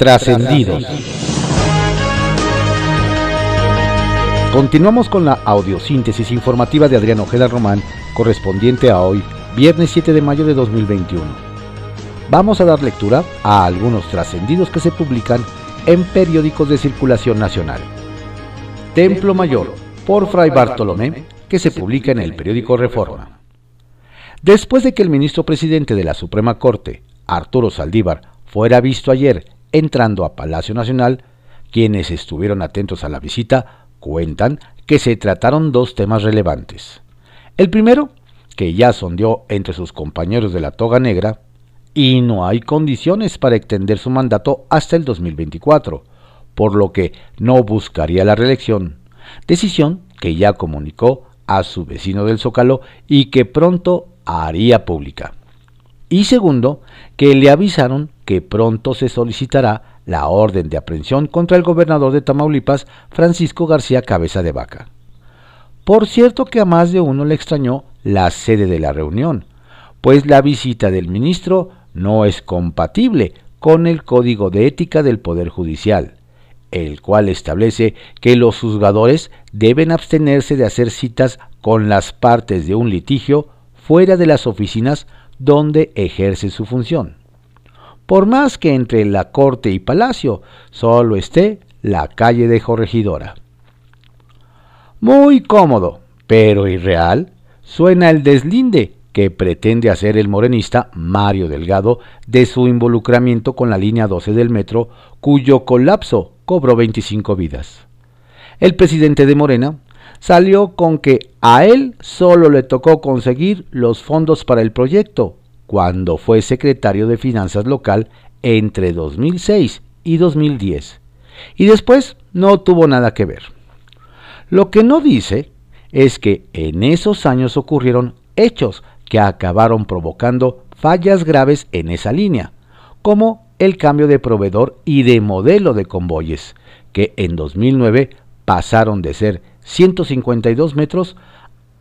Trascendidos. Continuamos con la audiosíntesis informativa de Adrián Ojeda Román, correspondiente a hoy, viernes 7 de mayo de 2021. Vamos a dar lectura a algunos trascendidos que se publican en periódicos de circulación nacional. Templo Mayor, por Fray Bartolomé, que se publica en el periódico Reforma. Después de que el ministro presidente de la Suprema Corte, Arturo Saldívar, fuera visto ayer entrando a Palacio Nacional, quienes estuvieron atentos a la visita cuentan que se trataron dos temas relevantes. El primero, que ya sondeó entre sus compañeros de la toga negra, y no hay condiciones para extender su mandato hasta el 2024, por lo que no buscaría la reelección, decisión que ya comunicó a su vecino del Zócalo y que pronto haría pública. Y segundo, que le avisaron que pronto se solicitará la orden de aprehensión contra el gobernador de Tamaulipas, Francisco García Cabeza de Vaca. Por cierto que a más de uno le extrañó la sede de la reunión, pues la visita del ministro no es compatible con el Código de Ética del Poder Judicial, el cual establece que los juzgadores deben abstenerse de hacer citas con las partes de un litigio fuera de las oficinas donde ejerce su función por más que entre la corte y palacio solo esté la calle de Corregidora. Muy cómodo, pero irreal, suena el deslinde que pretende hacer el morenista Mario Delgado de su involucramiento con la línea 12 del metro, cuyo colapso cobró 25 vidas. El presidente de Morena salió con que a él solo le tocó conseguir los fondos para el proyecto cuando fue secretario de Finanzas local entre 2006 y 2010, y después no tuvo nada que ver. Lo que no dice es que en esos años ocurrieron hechos que acabaron provocando fallas graves en esa línea, como el cambio de proveedor y de modelo de convoyes, que en 2009 pasaron de ser 152 metros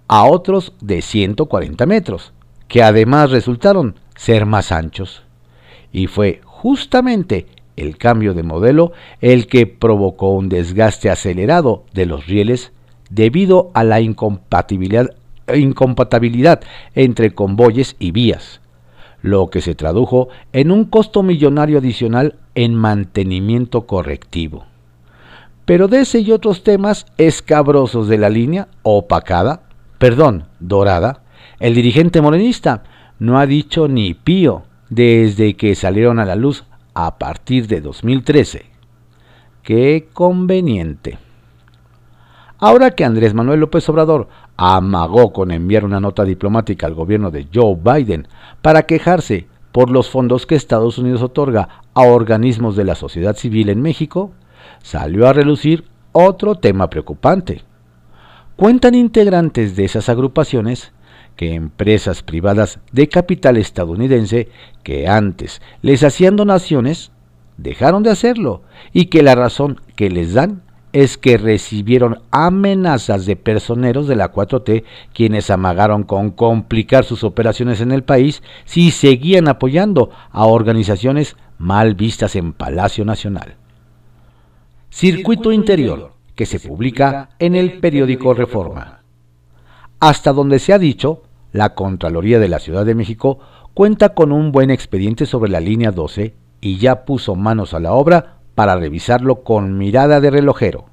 a otros de 140 metros, que además resultaron ser más anchos. Y fue justamente el cambio de modelo el que provocó un desgaste acelerado de los rieles debido a la incompatibilidad, entre convoyes y vías, lo que se tradujo en un costo millonario adicional en mantenimiento correctivo. Pero de ese y otros temas escabrosos de la línea opacada, perdón, dorada, el dirigente morenista no ha dicho ni pío desde que salieron a la luz a partir de 2013. Qué conveniente. Ahora que Andrés Manuel López Obrador amagó con enviar una nota diplomática al gobierno de Joe Biden para quejarse por los fondos que Estados Unidos otorga a organismos de la sociedad civil en México, salió a relucir otro tema preocupante. Cuentan integrantes de esas agrupaciones que empresas privadas de capital estadounidense que antes les hacían donaciones dejaron de hacerlo y que la razón que les dan es que recibieron amenazas de personeros de la 4T quienes amagaron con complicar sus operaciones en el país si seguían apoyando a organizaciones mal vistas en Palacio Nacional. Circuito Interior, que se publica en el periódico Reforma. Hasta donde se ha dicho, la Contraloría de la Ciudad de México cuenta con un buen expediente sobre la línea 12 y ya puso manos a la obra para revisarlo con mirada de relojero.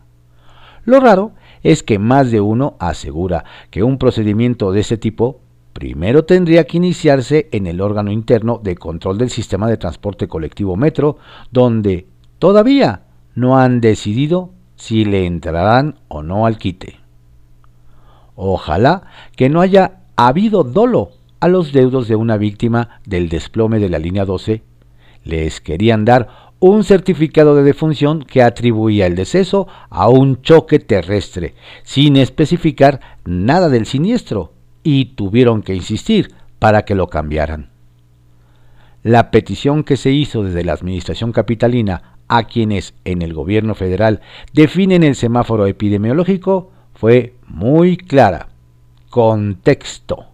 Lo raro es que más de uno asegura que un procedimiento de ese tipo primero tendría que iniciarse en el órgano interno de control del sistema de transporte colectivo Metro, donde todavía no han decidido si le entrarán o no al quite. Ojalá que no haya ha habido dolo a los deudos de una víctima del desplome de la línea 12. Les querían dar un certificado de defunción que atribuía el deceso a un choque terrestre, sin especificar nada del siniestro, y tuvieron que insistir para que lo cambiaran. La petición que se hizo desde la Administración Capitalina a quienes en el gobierno federal definen el semáforo epidemiológico fue muy clara contexto.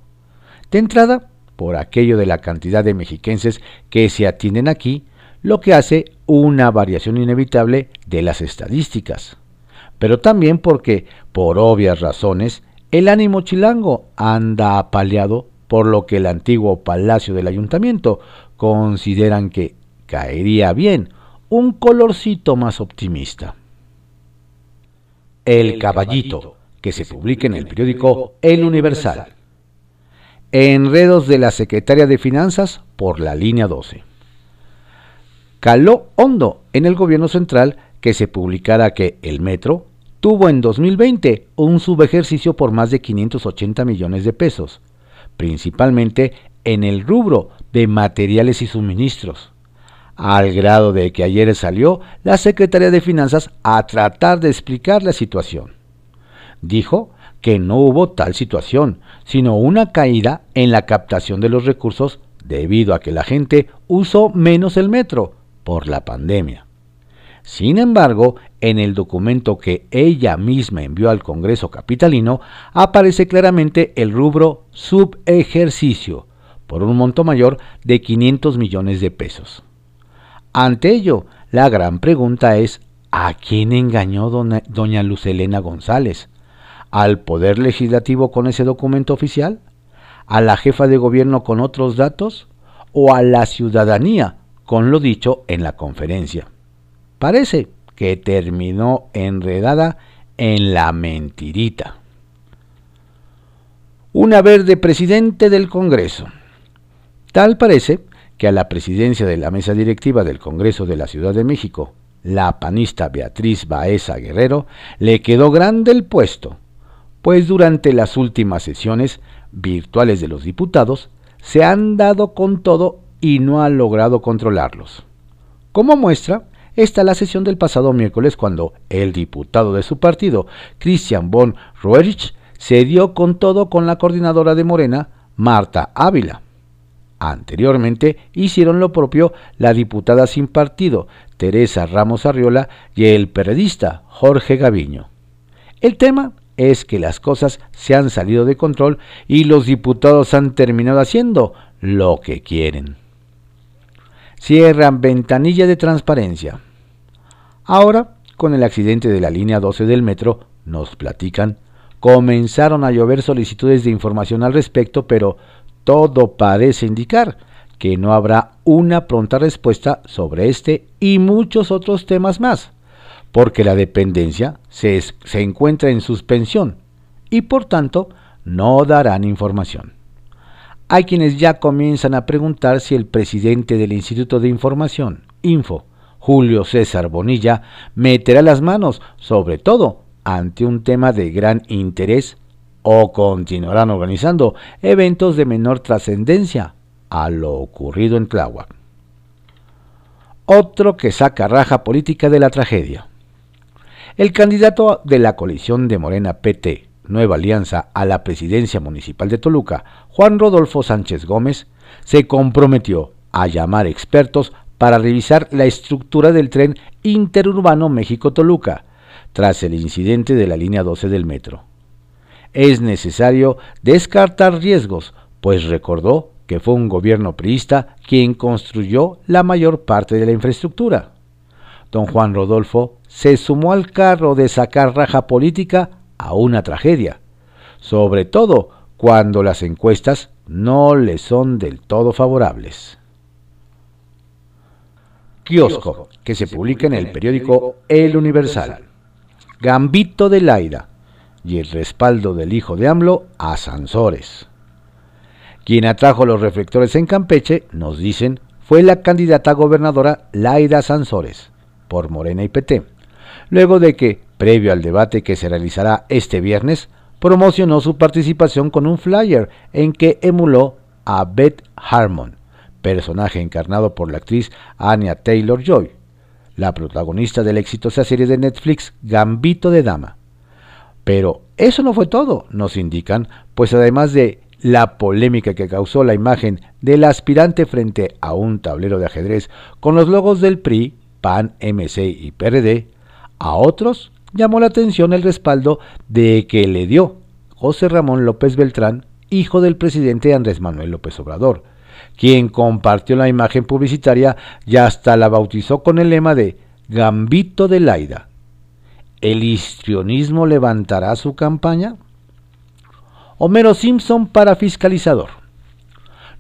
De entrada, por aquello de la cantidad de mexiquenses que se atienden aquí, lo que hace una variación inevitable de las estadísticas. Pero también porque, por obvias razones, el ánimo chilango anda apaleado por lo que el antiguo palacio del ayuntamiento consideran que caería bien un colorcito más optimista. El Caballito, que se publica en el periódico El Universal. Enredos de la Secretaria de Finanzas por la línea 12. Caló hondo en el gobierno central que se publicara que el metro tuvo en 2020 un subejercicio por más de 580 millones de pesos, principalmente en el rubro de materiales y suministros al grado de que ayer salió la Secretaría de Finanzas a tratar de explicar la situación. Dijo que no hubo tal situación, sino una caída en la captación de los recursos debido a que la gente usó menos el metro por la pandemia. Sin embargo, en el documento que ella misma envió al Congreso Capitalino aparece claramente el rubro subejercicio, por un monto mayor de 500 millones de pesos. Ante ello, la gran pregunta es, ¿a quién engañó doña, Luz Elena González? ¿Al Poder Legislativo con ese documento oficial? ¿A la jefa de gobierno con otros datos? ¿O a la ciudadanía con lo dicho en la conferencia? Parece que terminó enredada en la mentirita. Una verde presidente del Congreso. Tal parece que a la presidencia de la mesa directiva del Congreso de la Ciudad de México, la panista Beatriz Baeza Guerrero, le quedó grande el puesto, pues durante las últimas sesiones virtuales de los diputados se han dado con todo y no ha logrado controlarlos. Como muestra, está la sesión del pasado miércoles cuando el diputado de su partido, Christian von Roerich, se dio con todo con la coordinadora de Morena, Marta Ávila Anteriormente hicieron lo propio la diputada sin partido, Teresa Ramos Arriola, y el periodista Jorge Gaviño. El tema es que las cosas se han salido de control y los diputados han terminado haciendo lo que quieren. Cierran ventanilla de transparencia. Ahora, con el accidente de la línea 12 del metro, nos platican, comenzaron a llover solicitudes de información al respecto, pero todo parece indicar que no habrá una pronta respuesta sobre este y muchos otros temas más, porque la dependencia se, encuentra en suspensión y por tanto no darán información. Hay quienes ya comienzan a preguntar si el presidente del Instituto de Información, Info, Julio César Bonilla, meterá las manos, sobre todo ante un tema de gran interés o continuarán organizando eventos de menor trascendencia a lo ocurrido en Tláhuac. Otro que saca raja política de la tragedia. El candidato de la coalición de Morena PT, Nueva Alianza, a la presidencia municipal de Toluca, Juan Rodolfo Sánchez Gómez, se comprometió a llamar expertos para revisar la estructura del tren interurbano México-Toluca, tras el incidente de la línea 12 del metro es necesario descartar riesgos, pues recordó que fue un gobierno priista quien construyó la mayor parte de la infraestructura. Don Juan Rodolfo se sumó al carro de sacar raja política a una tragedia, sobre todo cuando las encuestas no le son del todo favorables. Kiosco, que se publica en el periódico El Universal. Gambito de Laida, y el respaldo del hijo de AMLO a Sansores. Quien atrajo los reflectores en Campeche, nos dicen, fue la candidata gobernadora Laida Sansores, por Morena y PT, luego de que, previo al debate que se realizará este viernes, promocionó su participación con un flyer en que emuló a Beth Harmon, personaje encarnado por la actriz Anya Taylor Joy, la protagonista de la exitosa serie de Netflix Gambito de Dama. Pero eso no fue todo, nos indican, pues además de la polémica que causó la imagen del aspirante frente a un tablero de ajedrez con los logos del PRI, PAN, MC y PRD, a otros llamó la atención el respaldo de que le dio José Ramón López Beltrán, hijo del presidente Andrés Manuel López Obrador, quien compartió la imagen publicitaria y hasta la bautizó con el lema de Gambito de Laida. ¿El histrionismo levantará su campaña? Homero Simpson para fiscalizador.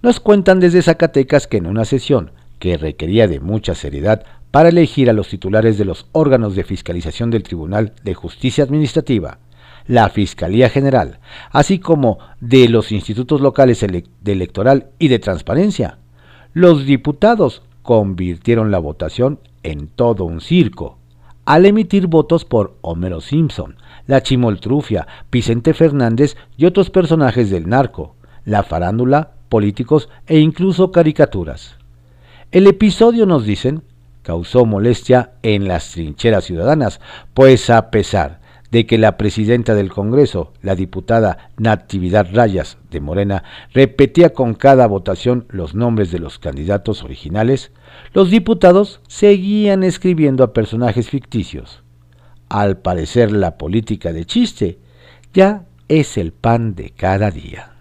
Nos cuentan desde Zacatecas que en una sesión que requería de mucha seriedad para elegir a los titulares de los órganos de fiscalización del Tribunal de Justicia Administrativa, la Fiscalía General, así como de los institutos locales de electoral y de transparencia. Los diputados convirtieron la votación en todo un circo, al emitir votos por Homero Simpson, la Chimoltrufia, Vicente Fernández y otros personajes del narco, la farándula, políticos e incluso caricaturas. El episodio, nos dicen, causó molestia en las trincheras ciudadanas, pues a pesar de que la presidenta del Congreso, la diputada Natividad Rayas de Morena, repetía con cada votación los nombres de los candidatos originales, los diputados seguían escribiendo a personajes ficticios. Al parecer la política de chiste ya es el pan de cada día.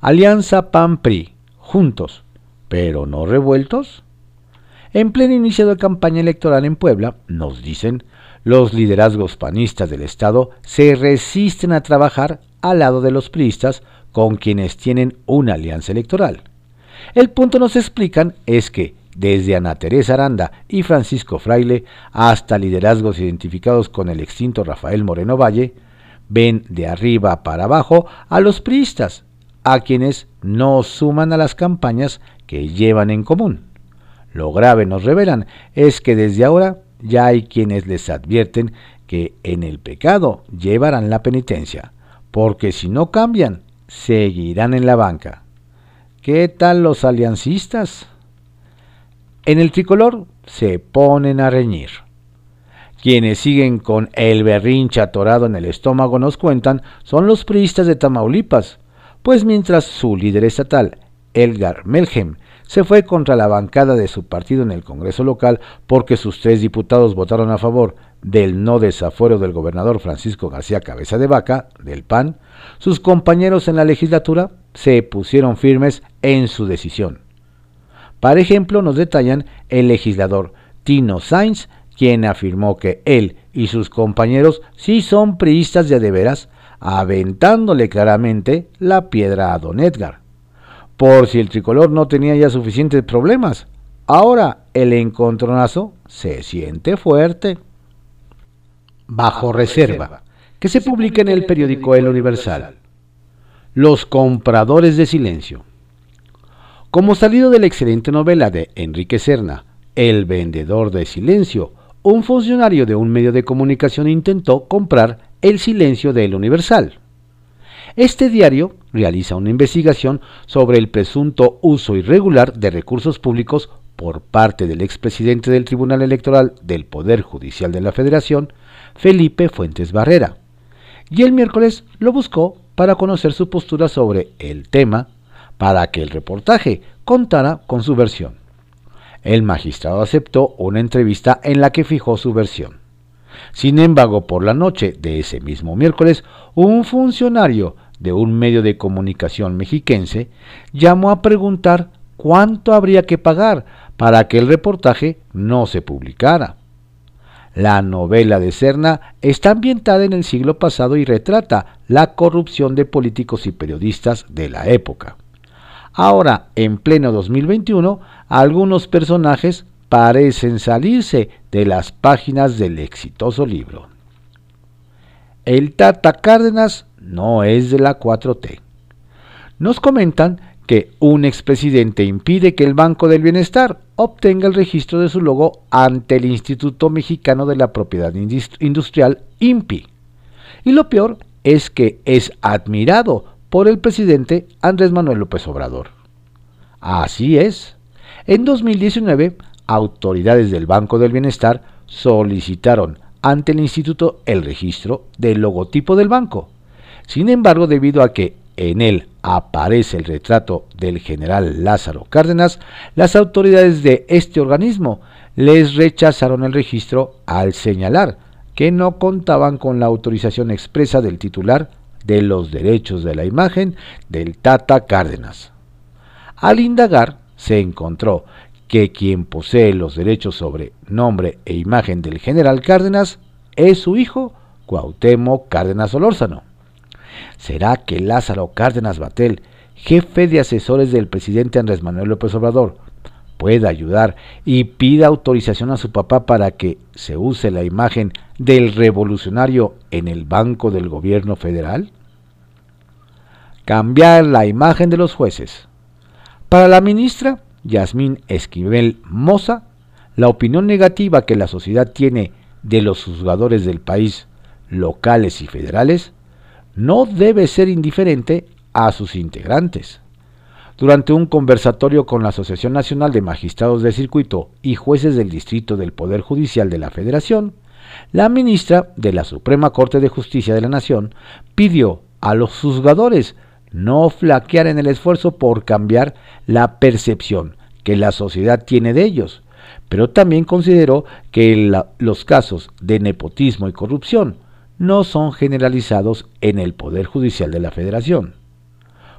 Alianza PAN-PRI, juntos, pero no revueltos. En pleno inicio de campaña electoral en Puebla, nos dicen, los liderazgos panistas del Estado se resisten a trabajar al lado de los priistas con quienes tienen una alianza electoral. El punto nos explican es que desde Ana Teresa Aranda y Francisco Fraile hasta liderazgos identificados con el extinto Rafael Moreno Valle, ven de arriba para abajo a los priistas, a quienes no suman a las campañas que llevan en común. Lo grave, nos revelan, es que desde ahora ya hay quienes les advierten que en el pecado llevarán la penitencia, porque si no cambian, seguirán en la banca. ¿Qué tal los aliancistas? En el tricolor se ponen a reñir. Quienes siguen con el berrinche atorado en el estómago nos cuentan son los priistas de Tamaulipas, pues mientras su líder estatal, Elgar Melhem, se fue contra la bancada de su partido en el Congreso local porque sus tres diputados votaron a favor del no desafuero del gobernador Francisco García Cabeza de Vaca, del PAN, sus compañeros en la legislatura se pusieron firmes en su decisión. Para ejemplo, nos detallan el legislador Tino Sainz, quien afirmó que él y sus compañeros sí son priistas de adeveras, aventándole claramente la piedra a don Edgar por si el tricolor no tenía ya suficientes problemas. Ahora el encontronazo se siente fuerte. Bajo reserva, que se publica en el periódico El Universal. Los compradores de silencio. Como salido de la excelente novela de Enrique Serna, El vendedor de silencio, un funcionario de un medio de comunicación intentó comprar el silencio del Universal. Este diario realiza una investigación sobre el presunto uso irregular de recursos públicos por parte del expresidente del Tribunal Electoral del Poder Judicial de la Federación, Felipe Fuentes Barrera, y el miércoles lo buscó para conocer su postura sobre el tema, para que el reportaje contara con su versión. El magistrado aceptó una entrevista en la que fijó su versión. Sin embargo, por la noche de ese mismo miércoles, un funcionario de un medio de comunicación mexiquense llamó a preguntar cuánto habría que pagar para que el reportaje no se publicara. La novela de Serna está ambientada en el siglo pasado y retrata la corrupción de políticos y periodistas de la época. Ahora, en pleno 2021, algunos personajes parecen salirse de las páginas del exitoso libro. El Tata Cárdenas no es de la 4T. Nos comentan que un expresidente impide que el Banco del Bienestar obtenga el registro de su logo ante el Instituto Mexicano de la Propiedad Industrial, INPI. Y lo peor es que es admirado por el presidente Andrés Manuel López Obrador. Así es. En 2019, autoridades del Banco del Bienestar solicitaron ante el instituto el registro del logotipo del banco. Sin embargo, debido a que en él aparece el retrato del general Lázaro Cárdenas, las autoridades de este organismo les rechazaron el registro al señalar que no contaban con la autorización expresa del titular de los derechos de la imagen del Tata Cárdenas. Al indagar, se encontró que quien posee los derechos sobre nombre e imagen del general Cárdenas es su hijo, Cuauhtémoc Cárdenas Olórzano. ¿Será que Lázaro Cárdenas Batel, jefe de asesores del presidente Andrés Manuel López Obrador, pueda ayudar y pida autorización a su papá para que se use la imagen del revolucionario en el Banco del Gobierno Federal? Cambiar la imagen de los jueces. Para la ministra Yasmín Esquivel Moza, la opinión negativa que la sociedad tiene de los juzgadores del país, locales y federales, no debe ser indiferente a sus integrantes. Durante un conversatorio con la Asociación Nacional de Magistrados de Circuito y Jueces del Distrito del Poder Judicial de la Federación, la ministra de la Suprema Corte de Justicia de la Nación pidió a los juzgadores no flaquear en el esfuerzo por cambiar la percepción que la sociedad tiene de ellos, pero también consideró que los casos de nepotismo y corrupción no son generalizados en el Poder Judicial de la Federación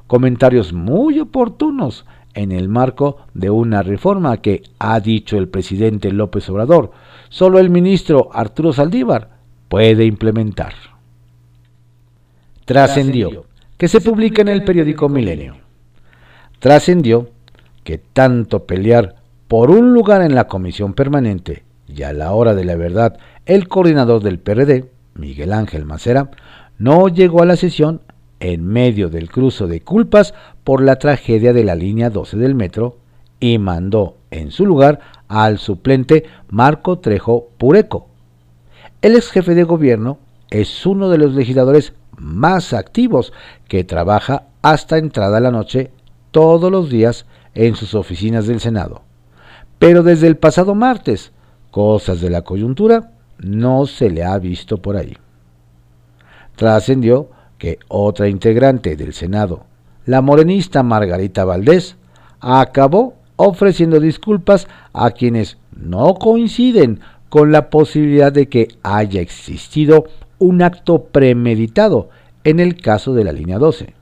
comentarios muy oportunos en el marco de una reforma que ha dicho el presidente López Obrador, solo el ministro Arturo Saldívar puede implementar. Trascendió que se publica en el periódico Milenio. Trascendió que tanto pelear por un lugar en la comisión permanente y a la hora de la verdad el coordinador del PRD, Miguel Ángel Macera, no llegó a la sesión en medio del cruzo de culpas por la tragedia de la línea 12 del metro y mandó en su lugar al suplente Marco Trejo Pureco. El ex jefe de gobierno es uno de los legisladores más activos que trabaja hasta entrada la noche todos los días en sus oficinas del Senado. Pero desde el pasado martes, cosas de la coyuntura, no se le ha visto por ahí. Trascendió que otra integrante del Senado, la morenista Margarita Valdés, acabó ofreciendo disculpas a quienes no coinciden con la posibilidad de que haya existido un acto premeditado en el caso de la línea 12.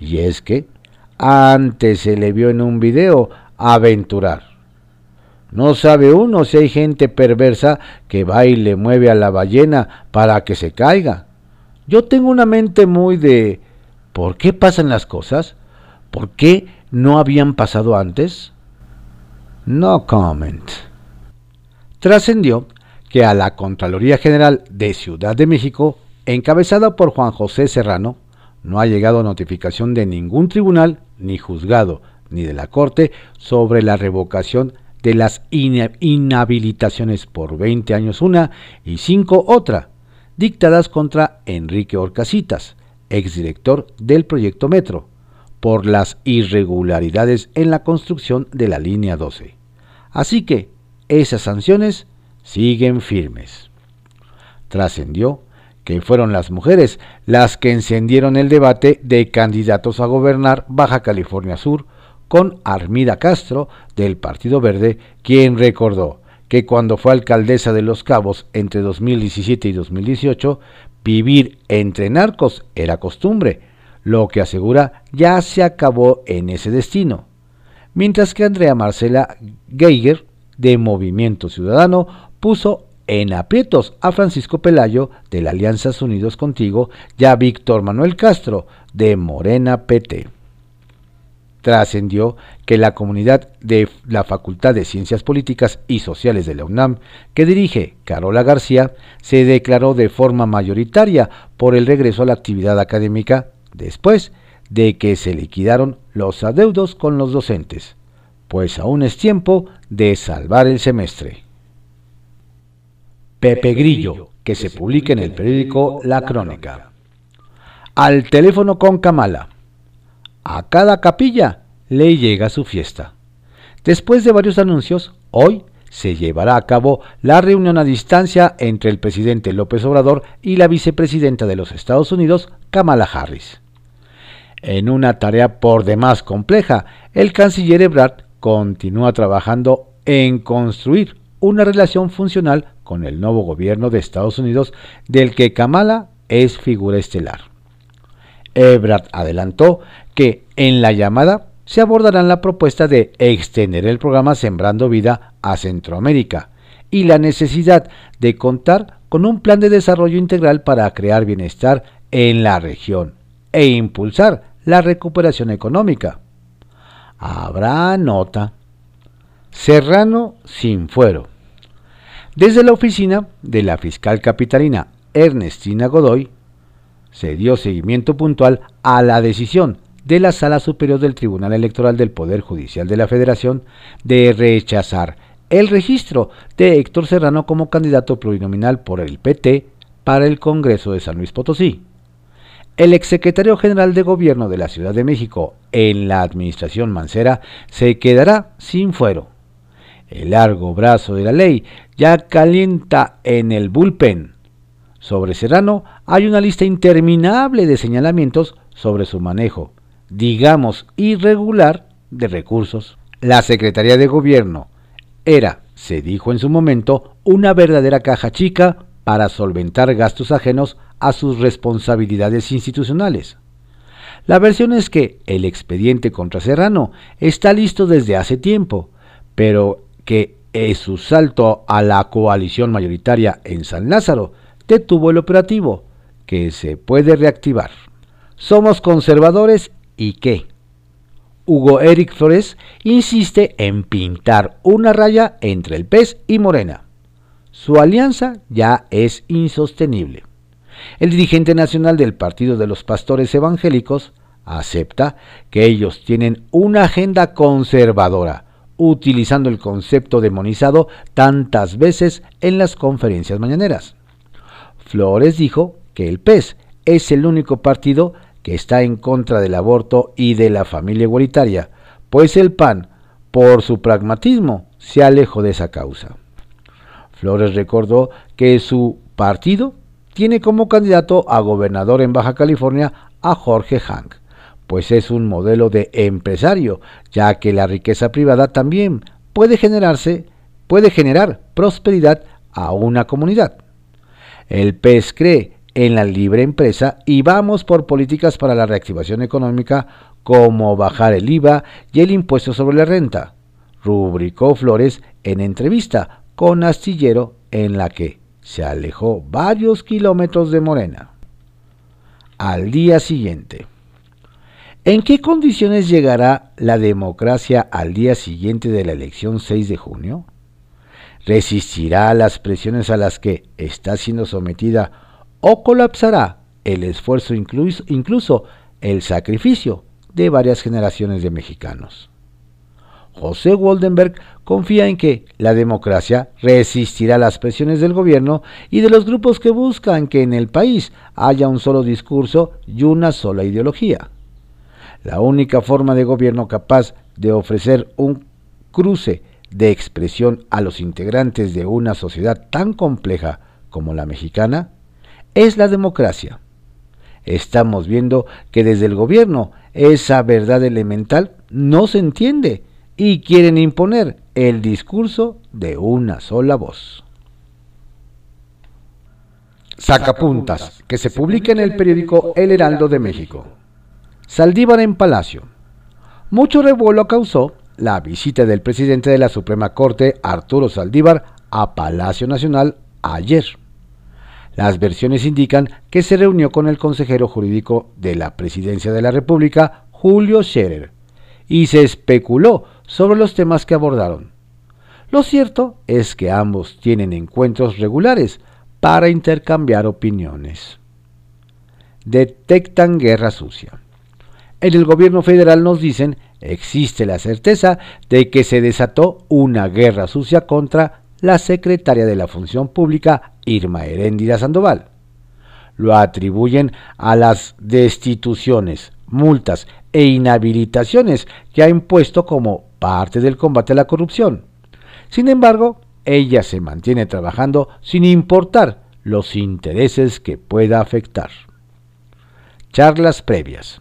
Y es que antes se le vio en un video aventurar. No sabe uno si hay gente perversa que va y le mueve a la ballena para que se caiga. Yo tengo una mente muy de ¿por qué pasan las cosas? ¿Por qué no habían pasado antes? No comment. Trascendió que a la Contraloría General de Ciudad de México, encabezada por Juan José Serrano, no ha llegado notificación de ningún tribunal, ni juzgado, ni de la Corte sobre la revocación de las inhabilitaciones por 20 años una y 5 otra dictadas contra Enrique Orcasitas, exdirector del proyecto Metro, por las irregularidades en la construcción de la línea 12. Así que esas sanciones siguen firmes. Trascendió que fueron las mujeres las que encendieron el debate de candidatos a gobernar Baja California Sur con Armida Castro del Partido Verde, quien recordó que cuando fue alcaldesa de Los Cabos entre 2017 y 2018, vivir entre narcos era costumbre, lo que asegura ya se acabó en ese destino. Mientras que Andrea Marcela Geiger, de Movimiento Ciudadano, puso en aprietos a Francisco Pelayo, de la Alianzas Unidos Contigo, y a Víctor Manuel Castro, de Morena PT trascendió que la comunidad de la Facultad de Ciencias Políticas y Sociales de la UNAM, que dirige Carola García, se declaró de forma mayoritaria por el regreso a la actividad académica después de que se liquidaron los adeudos con los docentes, pues aún es tiempo de salvar el semestre. Pepe Grillo, que se publica en el periódico La Crónica. Al teléfono con Kamala a cada capilla le llega su fiesta. Después de varios anuncios, hoy se llevará a cabo la reunión a distancia entre el presidente López Obrador y la vicepresidenta de los Estados Unidos, Kamala Harris. En una tarea por demás compleja, el canciller Ebrard continúa trabajando en construir una relación funcional con el nuevo gobierno de Estados Unidos del que Kamala es figura estelar. Ebrard adelantó que en la llamada se abordarán la propuesta de extender el programa Sembrando Vida a Centroamérica y la necesidad de contar con un plan de desarrollo integral para crear bienestar en la región e impulsar la recuperación económica. Habrá nota. Serrano sin fuero. Desde la oficina de la fiscal capitalina Ernestina Godoy, se dio seguimiento puntual a la decisión de la Sala Superior del Tribunal Electoral del Poder Judicial de la Federación de rechazar el registro de Héctor Serrano como candidato plurinominal por el PT para el Congreso de San Luis Potosí. El exsecretario general de Gobierno de la Ciudad de México en la administración Mancera se quedará sin fuero. El largo brazo de la ley ya calienta en el bullpen. Sobre Serrano hay una lista interminable de señalamientos sobre su manejo, digamos, irregular de recursos. La Secretaría de Gobierno era, se dijo en su momento, una verdadera caja chica para solventar gastos ajenos a sus responsabilidades institucionales. La versión es que el expediente contra Serrano está listo desde hace tiempo, pero que su salto a la coalición mayoritaria en San Lázaro detuvo el operativo, que se puede reactivar. Somos conservadores ¿Y qué? Hugo Eric Flores insiste en pintar una raya entre el pez y Morena. Su alianza ya es insostenible. El dirigente nacional del Partido de los Pastores Evangélicos acepta que ellos tienen una agenda conservadora, utilizando el concepto demonizado tantas veces en las conferencias mañaneras. Flores dijo que el PES es el único partido que está en contra del aborto y de la familia igualitaria, pues el PAN, por su pragmatismo, se alejó de esa causa. Flores recordó que su partido tiene como candidato a gobernador en Baja California a Jorge Hank, pues es un modelo de empresario, ya que la riqueza privada también puede generarse, puede generar prosperidad a una comunidad. El PES cree en la libre empresa y vamos por políticas para la reactivación económica como bajar el IVA y el impuesto sobre la renta, rubricó Flores en entrevista con Astillero en la que se alejó varios kilómetros de Morena. Al día siguiente. ¿En qué condiciones llegará la democracia al día siguiente de la elección 6 de junio? ¿Resistirá a las presiones a las que está siendo sometida o colapsará el esfuerzo, incluso, el sacrificio de varias generaciones de mexicanos. José Waldenberg confía en que la democracia resistirá las presiones del gobierno y de los grupos que buscan que en el país haya un solo discurso y una sola ideología. La única forma de gobierno capaz de ofrecer un cruce de expresión a los integrantes de una sociedad tan compleja como la mexicana es la democracia. Estamos viendo que desde el gobierno esa verdad elemental no se entiende y quieren imponer el discurso de una sola voz. Sacapuntas, que se publica en el periódico El Heraldo de México. Saldívar en Palacio. Mucho revuelo causó la visita del presidente de la Suprema Corte, Arturo Saldívar, a Palacio Nacional ayer. Las versiones indican que se reunió con el consejero jurídico de la Presidencia de la República, Julio Scherer, y se especuló sobre los temas que abordaron. Lo cierto es que ambos tienen encuentros regulares para intercambiar opiniones. Detectan guerra sucia. En el gobierno federal nos dicen existe la certeza de que se desató una guerra sucia contra la secretaria de la Función Pública, Irma Heréndira Sandoval. Lo atribuyen a las destituciones, multas e inhabilitaciones que ha impuesto como parte del combate a la corrupción. Sin embargo, ella se mantiene trabajando sin importar los intereses que pueda afectar. Charlas previas.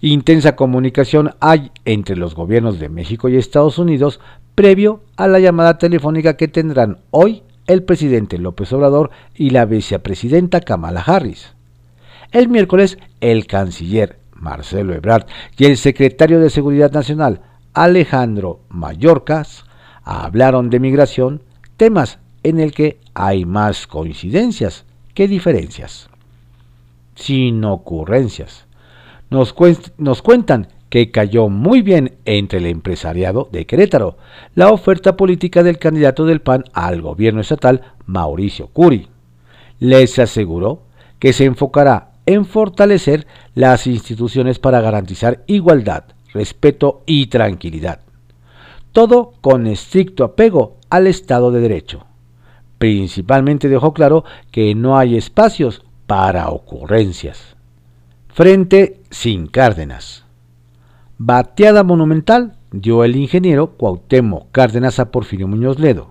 Intensa comunicación hay entre los gobiernos de México y Estados Unidos previo a la llamada telefónica que tendrán hoy el presidente López Obrador y la vicepresidenta Kamala Harris. El miércoles, el canciller Marcelo Ebrard, y el secretario de Seguridad Nacional, Alejandro Mayorkas, hablaron de migración, temas en el que hay más coincidencias que diferencias. Sin ocurrencias. Nos, nos cuentan que cayó muy bien entre el empresariado de Querétaro la oferta política del candidato del PAN al gobierno estatal, Mauricio Curi. Les aseguró que se enfocará en fortalecer las instituciones para garantizar igualdad, respeto y tranquilidad. Todo con estricto apego al Estado de Derecho. Principalmente dejó claro que no hay espacios para ocurrencias. Frente sin Cárdenas. Bateada monumental dio el ingeniero Cuauhtémoc Cárdenas a Porfirio Muñoz Ledo.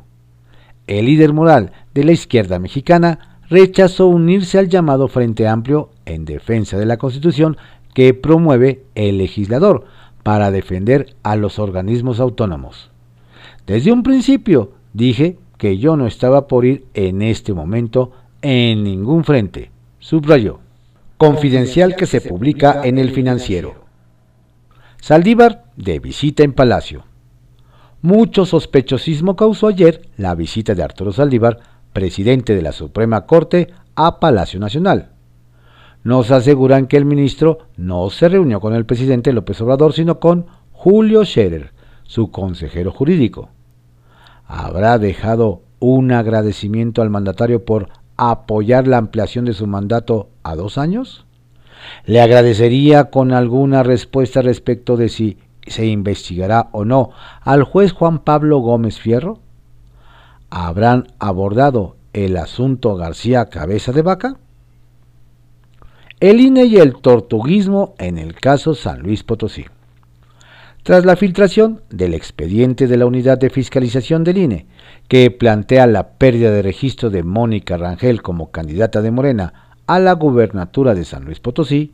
El líder moral de la izquierda mexicana rechazó unirse al llamado Frente Amplio en defensa de la Constitución que promueve el legislador para defender a los organismos autónomos. Desde un principio dije que yo no estaba por ir en este momento en ningún frente, subrayó. Confidencial que se publica en el financiero. Saldívar de visita en Palacio. Mucho sospechosismo causó ayer la visita de Arturo Saldívar, presidente de la Suprema Corte, a Palacio Nacional. Nos aseguran que el ministro no se reunió con el presidente López Obrador, sino con Julio Scherer, su consejero jurídico. ¿Habrá dejado un agradecimiento al mandatario por apoyar la ampliación de su mandato a dos años? ¿Le agradecería con alguna respuesta respecto de si se investigará o no al juez Juan Pablo Gómez Fierro? ¿Habrán abordado el asunto García Cabeza de Vaca? el INE y el tortuguismo en el caso San Luis Potosí. Tras la filtración del expediente de la Unidad de Fiscalización del INE, que plantea la pérdida de registro de Mónica Rangel como candidata de Morena a la gubernatura de San Luis Potosí,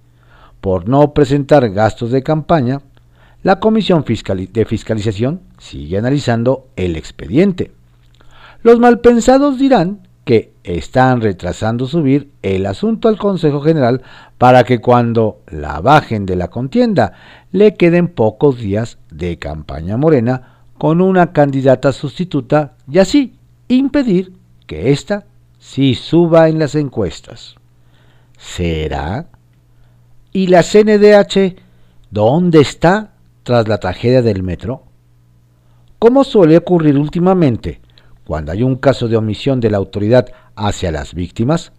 por no presentar gastos de campaña, la Comisión de Fiscalización sigue analizando el expediente. Los malpensados dirán que están retrasando subir el asunto al Consejo General para que cuando la bajen de la contienda le queden pocos días de campaña morena con una candidata sustituta y así impedir que ésta sí suba en las encuestas. ¿Será? ¿Y la CNDH dónde está tras la tragedia del metro? Como suele ocurrir últimamente, cuando hay un caso de omisión de la autoridad hacia las víctimas,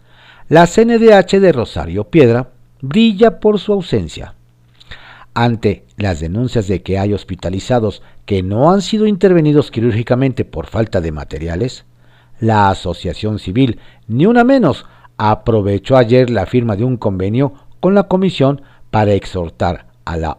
la CNDH de Rosario Piedra brilla por su ausencia. Ante las denuncias de que hay hospitalizados que no han sido intervenidos quirúrgicamente por falta de materiales, la Asociación Civil, ni una menos, aprovechó ayer la firma de un convenio con la Comisión para exhortar a la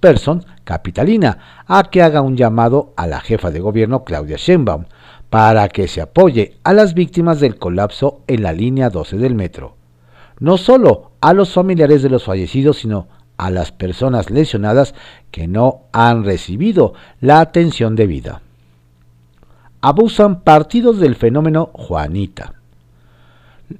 Person capitalina a que haga un llamado a la jefa de gobierno Claudia Sheinbaum para que se apoye a las víctimas del colapso en la línea 12 del metro. No solo a los familiares de los fallecidos, sino a las personas lesionadas que no han recibido la atención debida. Abusan partidos del fenómeno Juanita.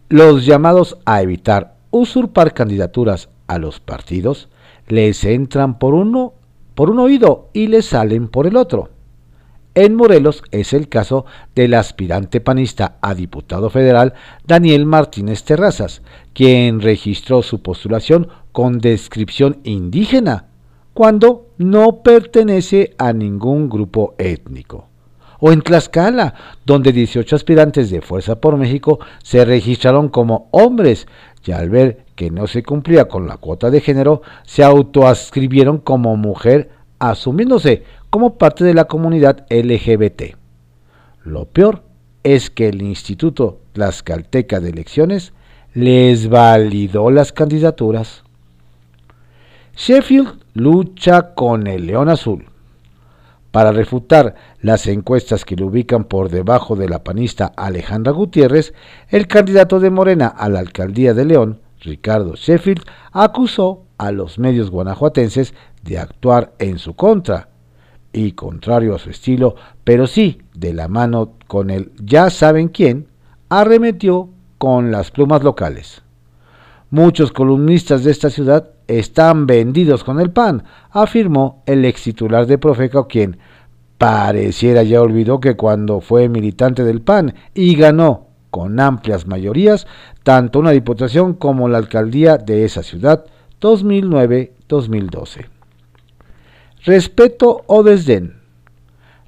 Los llamados a evitar usurpar candidaturas a los partidos les entran por uno por un oído y les salen por el otro. En Morelos es el caso del aspirante panista a diputado federal Daniel Martínez Terrazas, quien registró su postulación con descripción indígena, cuando no pertenece a ningún grupo étnico. O en Tlaxcala, donde 18 aspirantes de Fuerza por México se registraron como hombres y al ver que no se cumplía con la cuota de género, se autoascribieron como mujer, asumiéndose como parte de la comunidad LGBT. Lo peor es que el Instituto Tlaxcalteca de Elecciones les validó las candidaturas. Sheffield lucha con el León Azul. Para refutar las encuestas que lo ubican por debajo de la panista Alejandra Gutiérrez, el candidato de Morena a la alcaldía de León, Ricardo Sheffield, acusó a los medios guanajuatenses de actuar en su contra y contrario a su estilo, pero sí de la mano con el ya saben quién, arremetió con las plumas locales. Muchos columnistas de esta ciudad están vendidos con el PAN, afirmó el ex titular de Profeco, quien pareciera ya olvidó que cuando fue militante del PAN y ganó con amplias mayorías tanto una diputación como la alcaldía de esa ciudad 2009-2012. Respeto o desdén.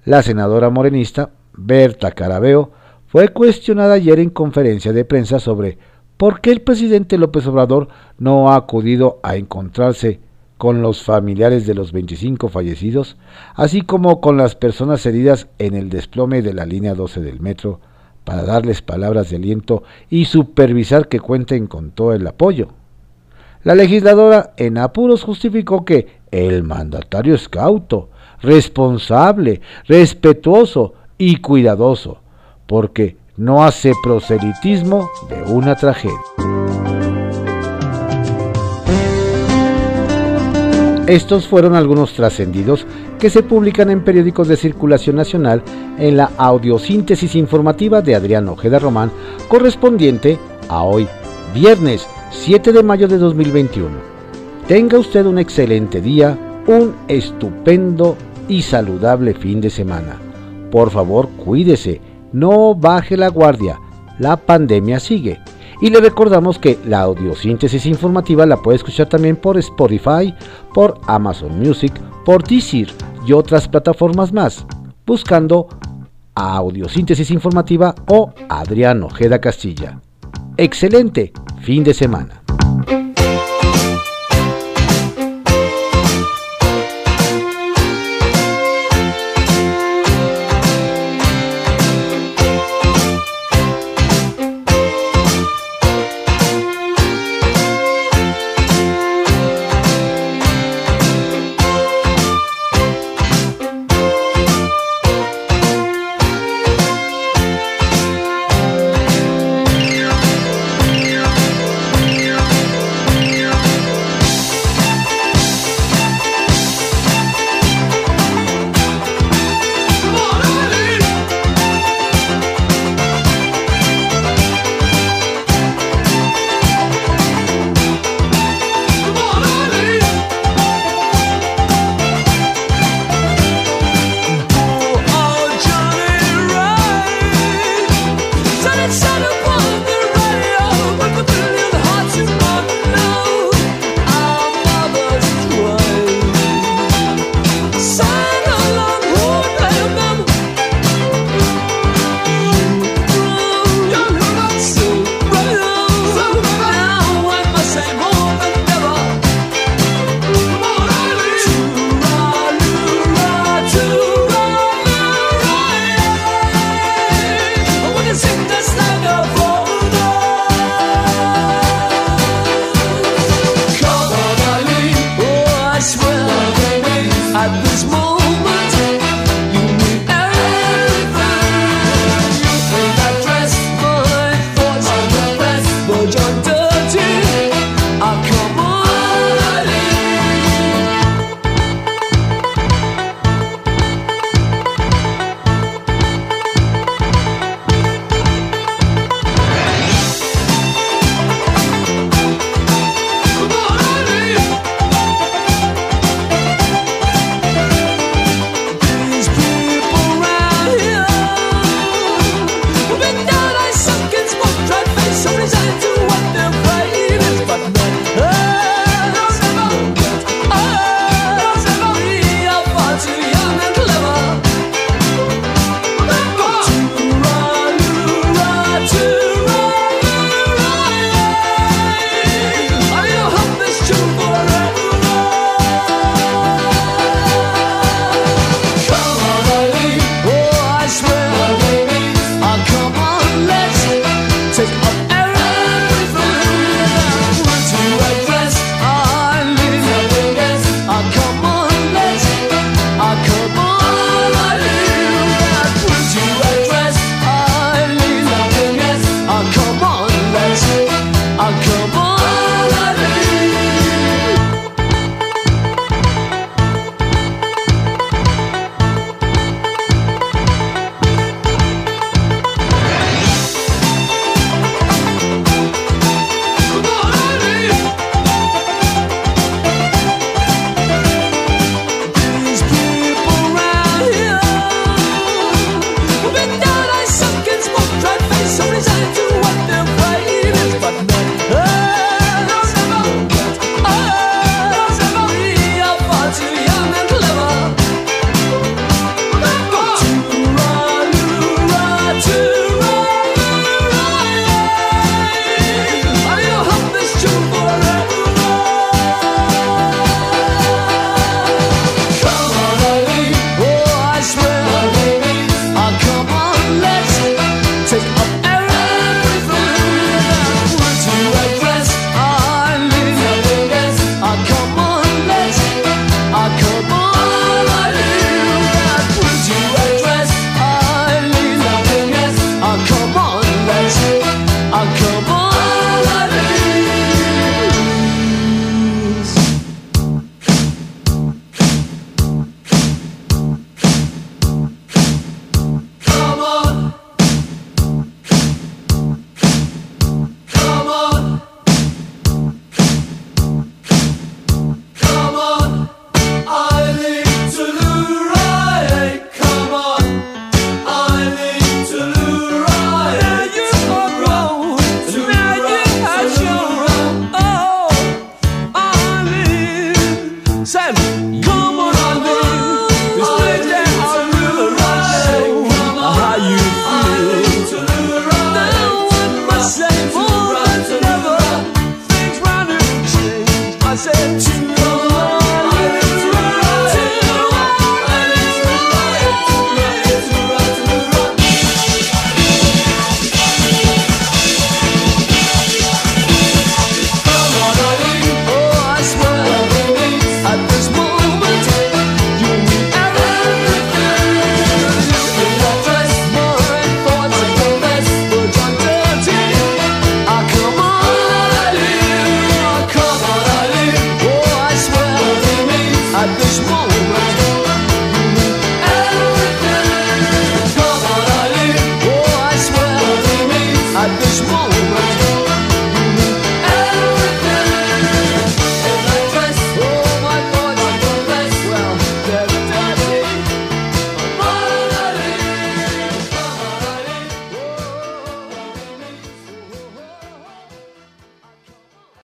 La senadora morenista Berta Carabeo fue cuestionada ayer en conferencia de prensa sobre por qué el presidente López Obrador no ha acudido a encontrarse con los familiares de los 25 fallecidos, así como con las personas heridas en el desplome de la línea 12 del metro, para darles palabras de aliento y supervisar que cuenten con todo el apoyo. La legisladora en apuros justificó que el mandatario es cauto, responsable, respetuoso y cuidadoso, porque no hace proselitismo de una tragedia. Estos fueron algunos trascendidos que se publican en periódicos de circulación nacional en la audiosíntesis informativa de Adrián Ojeda Román, correspondiente a hoy, viernes 7 de mayo de 2021. Tenga usted un excelente día, un estupendo y saludable fin de semana. Por favor, cuídese, no baje la guardia, la pandemia sigue y le recordamos que la audiosíntesis informativa la puede escuchar también por Spotify, por Amazon Music, por Deezer y otras plataformas más, buscando audiosíntesis informativa o Adrián Ojeda Castilla. Excelente fin de semana.